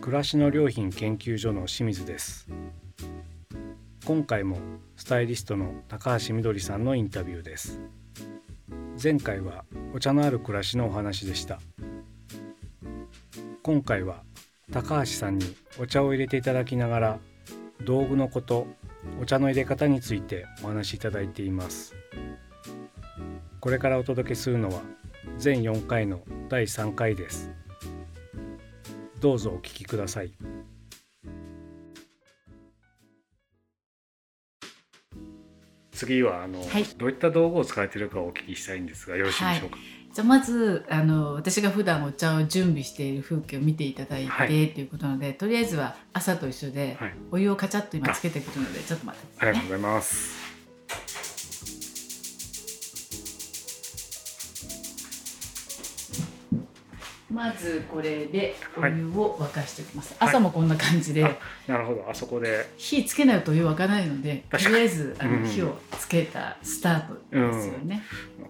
暮らしの良品研究所の清水です。今回もスタイリストの高橋みどりさんのインタビューです。前回はお茶のある暮らしのお話でした。今回は高橋さんにお茶を入れていただきながら道具のことお茶の入れ方についてお話しいただいています。これからお届けするのは全4回の第3回です。どうぞお聞きください。次はあの、はい。どういった道具を使われているかをお聞きしたいんですがよろしいでしょうか、じゃあまずあの私が普段お茶を準備している風景を見ていただいて、はい。ということなのでとりあえずは朝と一緒で、はい。お湯をカチャッと今つけてくるのでちょっと待ってくださいねありがとうございますまずこれでおはい湯を沸かしておきます、はい。朝もこんな感じで、あなるほど。あそこで。火つけないとお湯沸かないのでとりあえずあの、うん。火をつけたスタートですよね、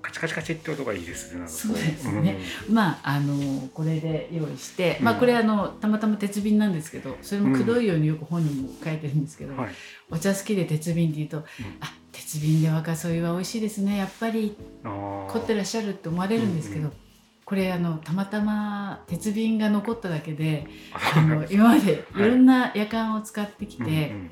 カチカチカチって音がいいですねそうですね。まああのこれで用意して、まあうんこれあのたまたま鉄瓶なんですけどそれもくどいようによく本にも書いてるんですけど、うんはい。お茶好きで鉄瓶って言うと、あ鉄瓶で沸かすお湯は美味しいですねやっぱり。凝ってらっしゃるって思われるんですけど、うんこれあのたまたま鉄瓶が残っただけであ あの今までいろんな夜間を使ってきて、うん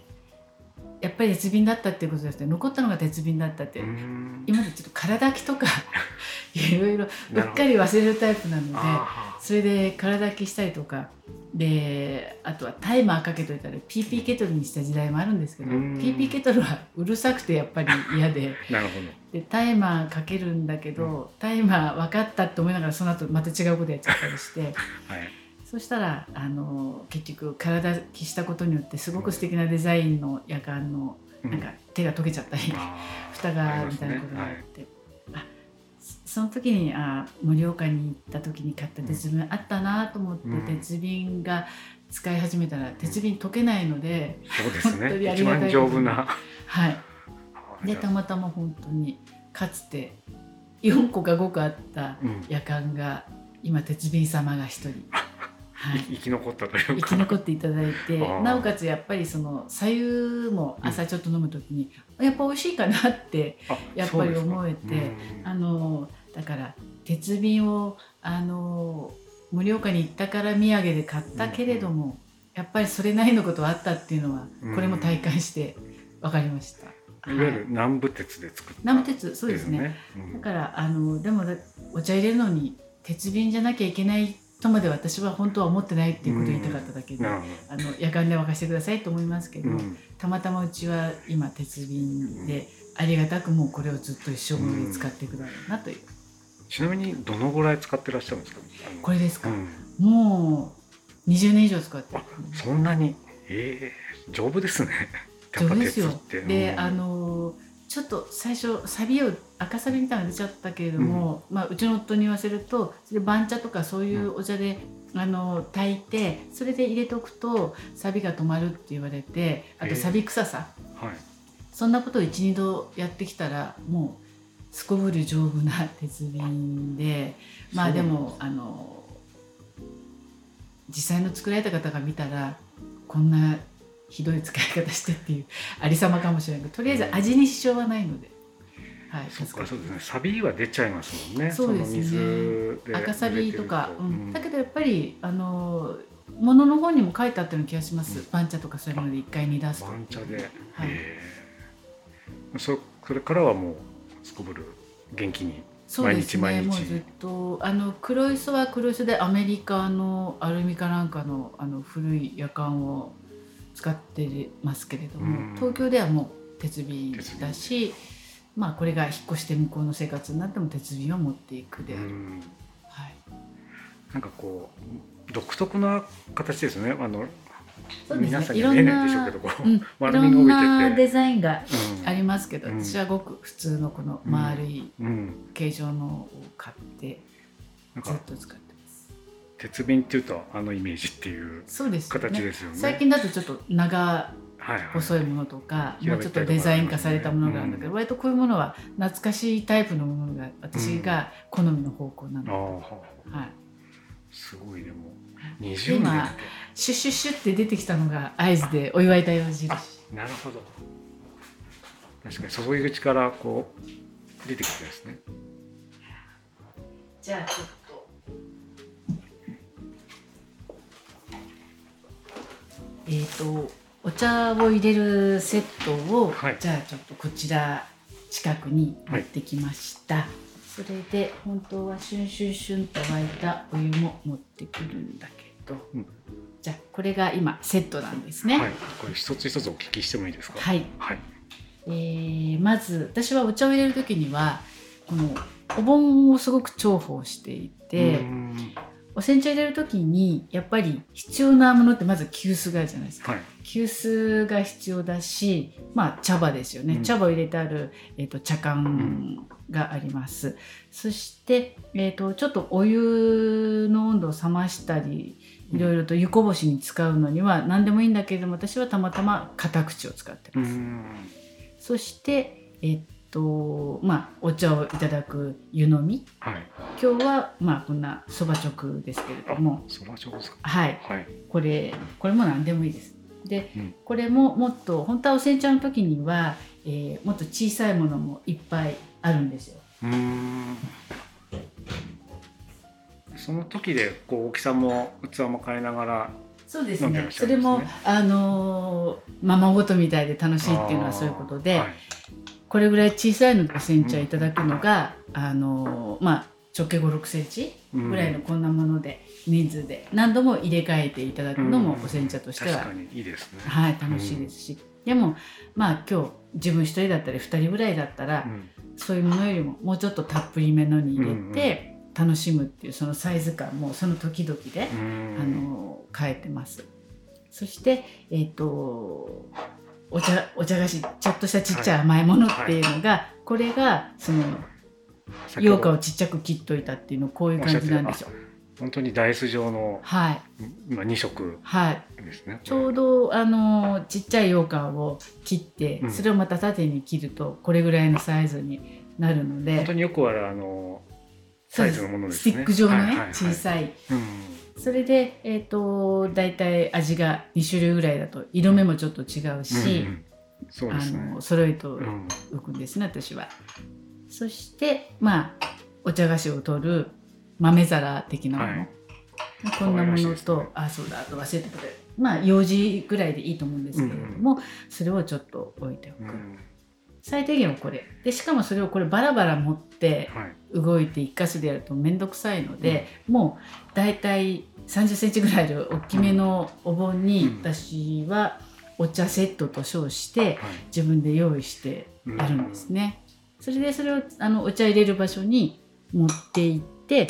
やっぱり鉄瓶だったっていうことですね。残ったのが鉄瓶だったって、う。んうん。今までちょっと空炊きとか いろいろうっかり忘れるタイプなのであそれで空炊きしたりとか。であとはタイマーかけといたら PP ケトルにした時代もあるんですけどうん。PP ケトルはうるさくてやっぱり嫌で。ー なるほでタイマーかけるんだけど、タイマー分かったって思いながらその後また違うことやっちゃったりして。ど はいそしたらあの結局空炊きしたことによってすごく素敵なデザインの夜間のうん。なんか手が溶けちゃったり、あー蓋がみたいなことがあって、あそその時にあ盛岡に行った時に買った鉄瓶あったなと思って、うん。鉄瓶が使い始めたら鉄瓶溶けないので、そうです本当にね一ありがたい番丈夫な。はい、でたまたま本当にかつて4個か5個あったうん。夜間が今鉄瓶様が一人、はい、生き残ったというか。生き残っていただいてなおかつやっぱりその左右も朝ちょっと飲む時に、やっぱ美味しいかなってあやっぱり思えてうん。あのだから鉄瓶をあの盛岡に行ったから土産で買ったけれども、やっぱりそれなりのことはあったっていうのはうん。これも体感して分かりました。いわゆはい。る南部鉄で作った南部鉄そうですね。うん。だからあのでもだお茶入れるのに鉄瓶じゃなきゃいけないとまで私は本当は思ってないっていうことを言いたかっただけで、あの夜間で沸かしてくださいと思いますけど、たまたまうちは今鉄瓶でありがたくもうこれをずっと一生分で使っていくだろうなという、ちなみにどのぐらい使ってらっしゃるんですか？これですか、うん。もう20年以上使ってそんなに？ええ丈夫ですね。丈夫ですよ。で、うん。あのちょっと最初サビを赤サビみたいなのが出ちゃったけれども、まあ、うちの夫に言わせるとそれ番茶とかそういうお茶で、あの炊いてそれで入れておくとサビが止まるって言われてあとサビ臭さ。はい。そんなことを12度やってきたらもうすこぶる丈夫な鉄瓶でまあでもあの実際の作られた方が見たらこんなひどい使い方してっていうありさまかもしれないけどとりあえず味に支障はないので、はい、そっかそうですね。サビは出ちゃいますもんね。そうですね。赤サビとか、うん。だけどやっぱりあのものの本にも書いてあったような気がします、うん。番茶とかそういうもので一回煮出すと。番茶で、はい。ええ。そそれからはもうすこぶる元気にそうですね。毎日毎日。もうずっとあの黒磯は黒磯でアメリカのアルミかなんかのあの古い夜間を使ってますけれども、うん。東京ではもう鉄瓶だしまあこれが引っ越して向こうの生活になっても鉄瓶を持っていくである、うん。はい、なんかこう独特な形ですね。あのそうです皆さねいろんんには見えないでしょうなけどこう、うん、い丸ろんみが帯びて。てなデザインがうんありますけど、うん。私はごく普通のこの丸いうん、形状のを買ってなんかずっと使ってます。鉄瓶っていうとあのイメージっていうそうですよね。形ですよね。最近だとちょっと長細いものとか、もうちょっとデザイン化されたものがあるんだけど、うん。割とこういうものは懐かしいタイプのものが私が好みの方向なの、はあはい、すごいでも20年今ってシュッシュッシュッって出てきたのが合図でお祝いだよ印。なるほど。確かに注ぎ口からこう出てきたですね。じゃあえっ、とお茶を入れるセットを、はい。じゃあちょっとこちら近くに持ってきました、それで本当はシュンシュンシュンと沸いたお湯も持ってくるんだけど、うん。じゃあこれが今セットなんですね。はい。これ一つ一つお聞きしてもいいですか？はい。はい。えーまず私はお茶を入れる時にはこのお盆をすごく重宝していて、お煎茶入れる時にやっぱり必要なものってまず急須があるじゃないですか。はい急須が必要だし、まあ茶葉ですよね。うん茶葉を入れてある、えー、と茶缶があります。そして、えー、とちょっとお湯の温度を冷ましたり、いろいろと湯こぼしに使うのには何でもいいんだけれども、私はたまたま片口を使ってます。んそして、えっと、まあ、お茶をいただく湯飲み。はい。今日は、まあ、こんなそば直ですけれども、そば上手ですか？はい、はい。これ、これも何でもいいです。で、うん。これももっと、本当はお煎茶の時には、えーもっと小さいものもいっぱいあるんですよ。うーん。その時でこう大きさも器も変えながらそうですね。ね。それも、あのーままごとみたいで楽しいっていうのはそういうことで、はいこれぐらい小さいのでお煎茶いただくのが、あのーまあ、直径5 6センチぐらいのこんなもので人数で何度も入れ替えていただくのもうんお煎茶としては、確かにいいですね、はい、楽しいですし、でもまあ今日自分一人だったり2人ぐらいだったら、うん。そういうものよりももうちょっとたっぷりめのに入れて楽しむっていうそのサイズ感もその時々で、うん。あの変えてます。そして、えっとお茶お茶菓子ちょっとしたちっちゃい甘いものっていうのが、これがその羊羹をちっちゃく切っといたっていうのこういう感じなんですよ。本当にダイス状のはい。今2色はい。ですね。ちょうどあのちっちゃい羊羹を切って、うん。それをまた縦に切るとこれぐらいのサイズになるので。本当によくあるあのサイズのものですね。スティック状のね、小さい。うん。それでえっ、と大体味が2種類ぐらいだと色目もちょっと違うし、うんうんそうであすね。の揃えとうん浮くんですね私は。そしてまあお茶菓子を取る豆皿的なもの、はい。こんなものと、ね。あそうだあと忘れてくれまあ用事ぐらいでいいと思うんですけれども、それをちょっと置いておく、うん最低限はこれ。でしかもそれをこれバラバラ持ってはい。動いて一箇所でやると面倒くさいので、もうだいたい3 0センチぐらいの大きめのお盆にうん。私はお茶セットと称してはい。自分で用意してやるんですね。それでそれをあのお茶入れる場所に持って行って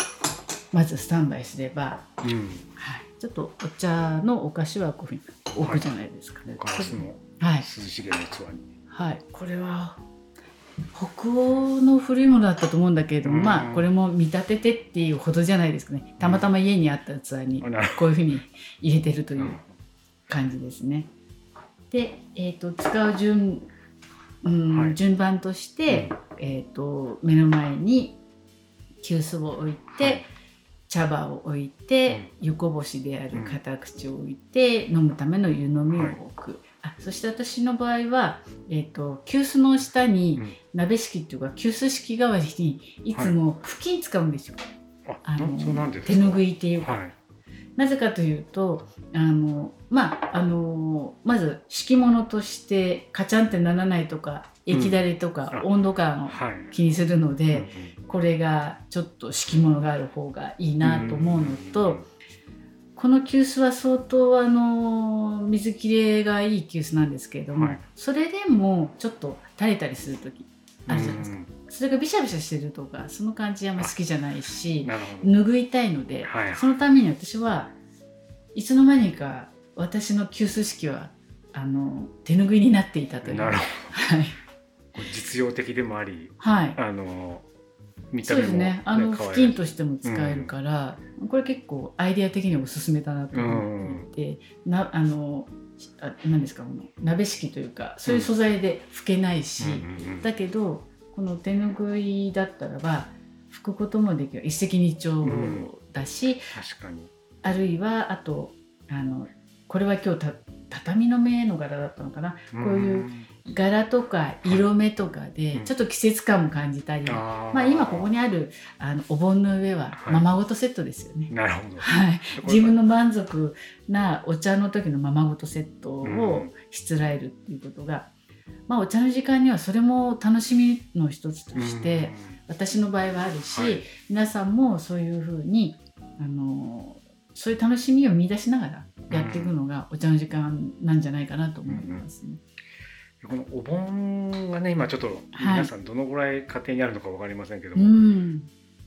まずスタンバイすれば、うん。はい、ちょっとお茶のお菓子はこういうふうに置くじゃないですか。ガラスのはい、涼しげな器にはい、これは北欧の古いものだったと思うんだけれども、うん。まあこれも見立ててっていうほどじゃないですかね。たまたま家にあった器にこういうふうに入れてるという感じですね。で、えー、と使う順,、うんはい。順番として、えー、と目の前に急須を置いて、はい。茶葉を置いて、湯こぼしである片口を置いて、飲むための湯飲みを置く、あそして私の場合は、えー、と急須の下にうん。鍋敷きっていうか急須敷代わりにいつも布巾使うんですよ、ああのなそうなんですか？手ぬぐいっていうか、はい。なぜかというとあのまああのまず敷物としてカチャンってならないとか液だれとかあ温度感をはい。気にするので、うんこれがちょっと敷物がある方がいいなと思うのと、この急須は相当あの水切れがいい急須なんですけれども、はい。それでもちょっと垂れたりする時あるじゃないですか、うん。それがビシャビシャしてるとかその感じあんま好きじゃないし拭いたいので、はいそのために私はいつの間にか私の急須式はあの手拭いになっていたという。なるほはい、ど実用的でもありはい。あの見たそうです目もねあの布巾としても使えるから、これ結構アイデア的におすすめだなと思っていて、なあのあ何ですかこの鍋敷きというかそういう素材で拭けないし、うんうんうんだけどこの手ぬぐいだったらば拭くこともできる。一石二鳥だし、確かに。あるいはあとあのこれは今日た畳の目の柄だったのかな。こういう柄とか色目とかでちょっと季節感も感じたり、まあ、今ここにあるあのお盆の上はままごとセットですよね。なるほど、はい、自分の満足なお茶の時のままごとセットをしつらえるっていうことが、まあ、お茶の時間にはそれも楽しみの一つとして私の場合はあるし、はい、皆さんもそういうふうにあのそういう楽しみを見出しながらやっていくのがお茶の時間なんじゃないかなと思いますね。このお盆がね今ちょっと皆さんどのぐらい家庭にあるのか分かりませんけども、はいうん、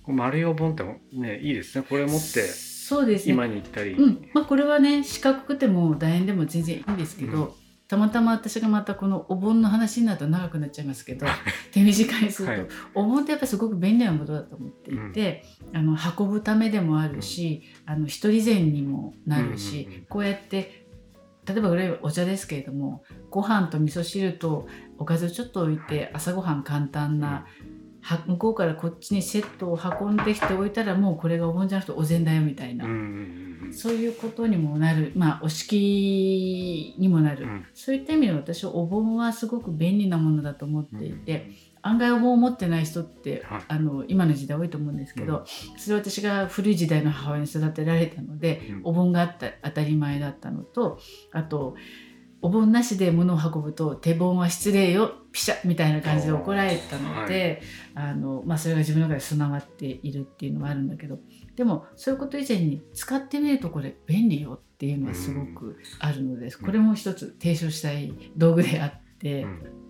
丸いお盆ってねいいですね。これ持ってそうですね。今に行ったり、うん。まあ、これはね四角くても楕円でも全然いいんですけど、うん、たまたま私がまたこのお盆の話になると長くなっちゃいますけど手短にすると、はい、お盆ってやっぱすごく便利なことだと思っていて、うん、あの運ぶためでもあるし、あの一人膳にもなるし、こうやって例えばれお茶ですけれどもご飯と味噌汁とおかずをちょっと置いて朝ごはん簡単な、向こうからこっちにセットを運んできておいたらもうこれがお盆じゃなくてお膳だよみたいな、そういうことにもなる。まあお式にもなる、うん、そういった意味で私はお盆はすごく便利なものだと思っていて。案外お盆を持ってない人って、はい、あの今の時代多いと思うんですけど、うん、それは私が古い時代の母親に育てられたので、うん、お盆があった当たり前だったのとあとお盆なしで物を運ぶと手盆は失礼よピシャみたいな感じで怒られたので、はい、あのまあ、それが自分の中で備わっているっていうのはあるんだけどでもそういうこと以前に使ってみるとこれ便利よっていうのはすごくあるので、うん、これも一つ提唱したい道具であって、うん、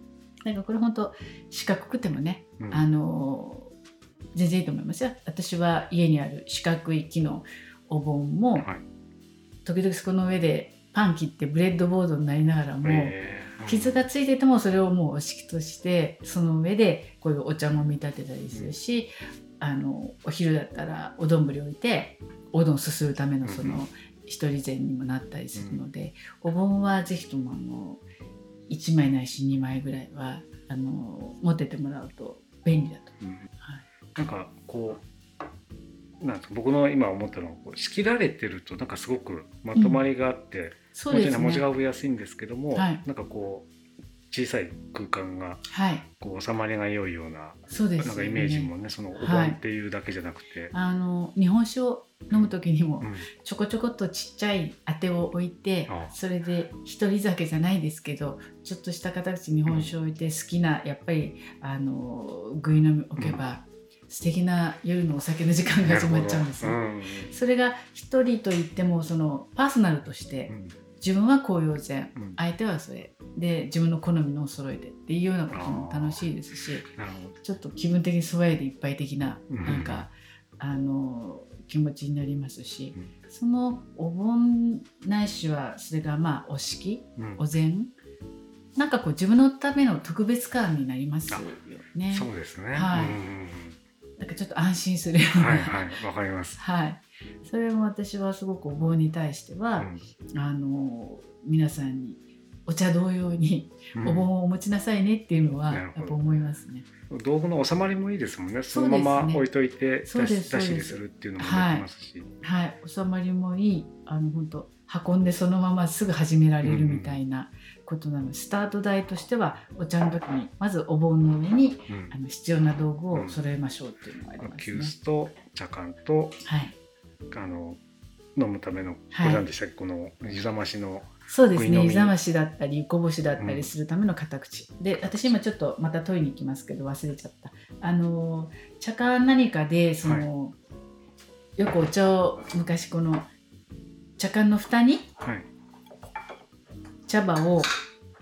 なんかこれ本当四角くてもね、うん、あの全然いいと思いますよ。私は家にある四角い木のお盆も、はい、時々そこの上でパン切ってブレッドボードになりながらも、え。ー、傷がついててもそれをもうお敷としてその上でこういうお茶も見立てたりするし、うん、あのお昼だったらお丼置いてお丼すするためのその一人膳にもなったりするので、うん、お盆はぜひともあの1枚ないし2枚ぐらいはあの持っててもらうと便利だと、うん。はい、なんかこうなんですか僕の今思ったのはこう仕切られてるとなんかすごくまとまりがあって、うん、そうですね、文字が覚えやすいんですけども、はい、なんかこう小さい空間がこう収まりが良いような,、そうです、ね、なんかイメージもねそのお盆っていうだけじゃなくて、はい、あの日本酒を飲む時にもちょこちょこっとちっちゃいあてを置いて、うん、それで一人酒じゃないですけどちょっとした形日本酒を置いて好きなやっぱりあのぐい飲み置けば、うん、素敵な夜のお酒の時間が始まっちゃうんですよ。うん、それが一人といってもそのパーソナルとして、自分は紅葉膳、うん、相手はそれで自分の好みのを揃えてっていうようなことも楽しいですしちょっと気分的に爽やでいっぱい的な、なんかあの気持ちになりますし、うん、そのお盆ないしはそれがまあお式、うん、お膳なんかこう自分のための特別感になりますよね。そうですね。はい。なんかちょっと安心するような。はいはい、わかります。はい。それも私はすごくお盆に対しては、うん、あの皆さんにお茶同様にお盆をお持ちなさいねっていうのはやっぱ思いますね。道具の収まりもいいですもんね。そのまま置いといて出し,、出しにするっていうのもできますし。はい、はい、収まりもいい。あの本当運んでそのまますぐ始められるみたいなことなの。で、うん、スタート台としてはお茶の時にまずお盆の上に、うん、あの必要な道具を揃えましょうっていうのがありますね。急須と茶缶と、はい、あの飲むための、これなんでしたっけ？この湯冷ましのそうですね。湯冷ましだったりこぼしだったりするための片口、うん、で私今ちょっとまた問いに行きますけど忘れちゃった。あの茶缶何かでその、はい、よくお茶を昔この茶缶の蓋に、はい、茶葉を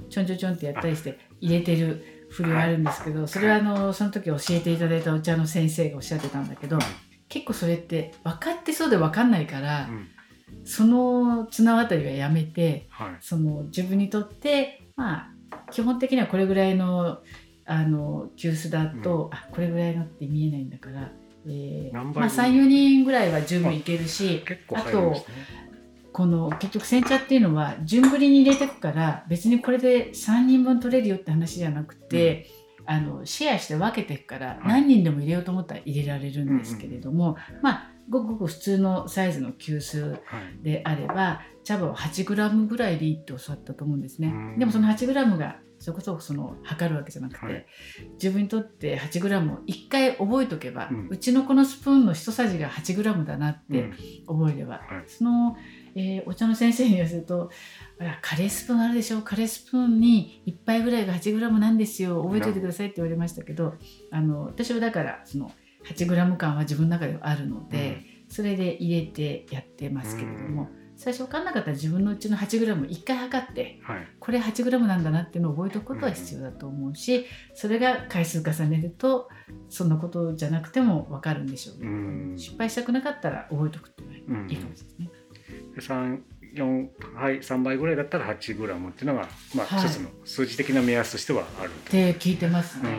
ちょんちょんちょんってやったりして入れてるふりはあるんですけど、それはあのその時教えていただいたお茶の先生がおっしゃってたんだけど、結構それって分かってそうで分かんないから、うん、その綱渡りはやめて、はい、その自分にとってまあ基本的にはこれぐらいのあの急須だと、うん、あこれぐらいのって見えないんだから、えーまあ、34人ぐらいは十分いけるしあ,、とこの結局煎茶っていうのは順繰りに入れてくから別にこれで3人分取れるよって話じゃなくて。うんあのシェアして分けていくから何人でも入れようと思ったら入れられるんですけれども、まあごくごく普通のサイズの急須であれば茶葉を 8g ぐらいでいいって教わったと思うんですね。でもその 8g がそれこそその測るわけじゃなくて、はい、自分にとって 8g を1回覚えとけば、うん、うちのこのスプーンの一さじが 8g だなって覚えれば、うんはい、その、えー、お茶の先生に言わせるとカレースプーンあるでしょ？カレースプーンに1杯ぐらいが 8g なんですよ。覚えておいてくださいって言われましたけどあの私はだからその 8g 感は自分の中ではあるので、うん、それで入れてやってますけれども。最初分かんなかったら自分のうちの 8g1 回測って、はい、これ 8g なんだなっていうのを覚えておくことは必要だと思うし、それが回数重ねるとそんなことじゃなくても分かるんでしょうけど、う失敗したくなかったら覚えておくっていうのがいいかもしれないですね。4はい、3倍ぐらいだったら 8g っていうのが、まあ、一つの数字的な目安としてはあるって聞いてますね。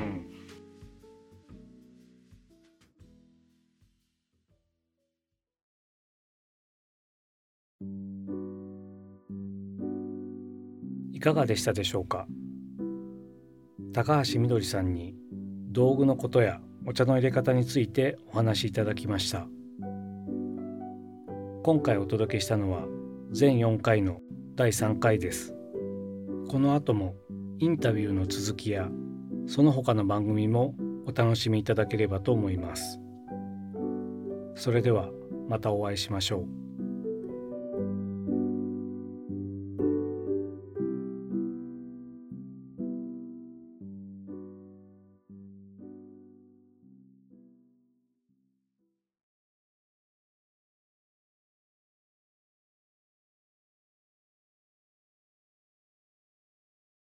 うん。いかがでしたでしょうか？高橋みどりさんに道具のことやお茶の入れ方についてお話しいただきました今回お届けしたのは全4回の第3回です。この後もインタビューの続きやその他の番組もお楽しみいただければと思います。それではまたお会いしましょう。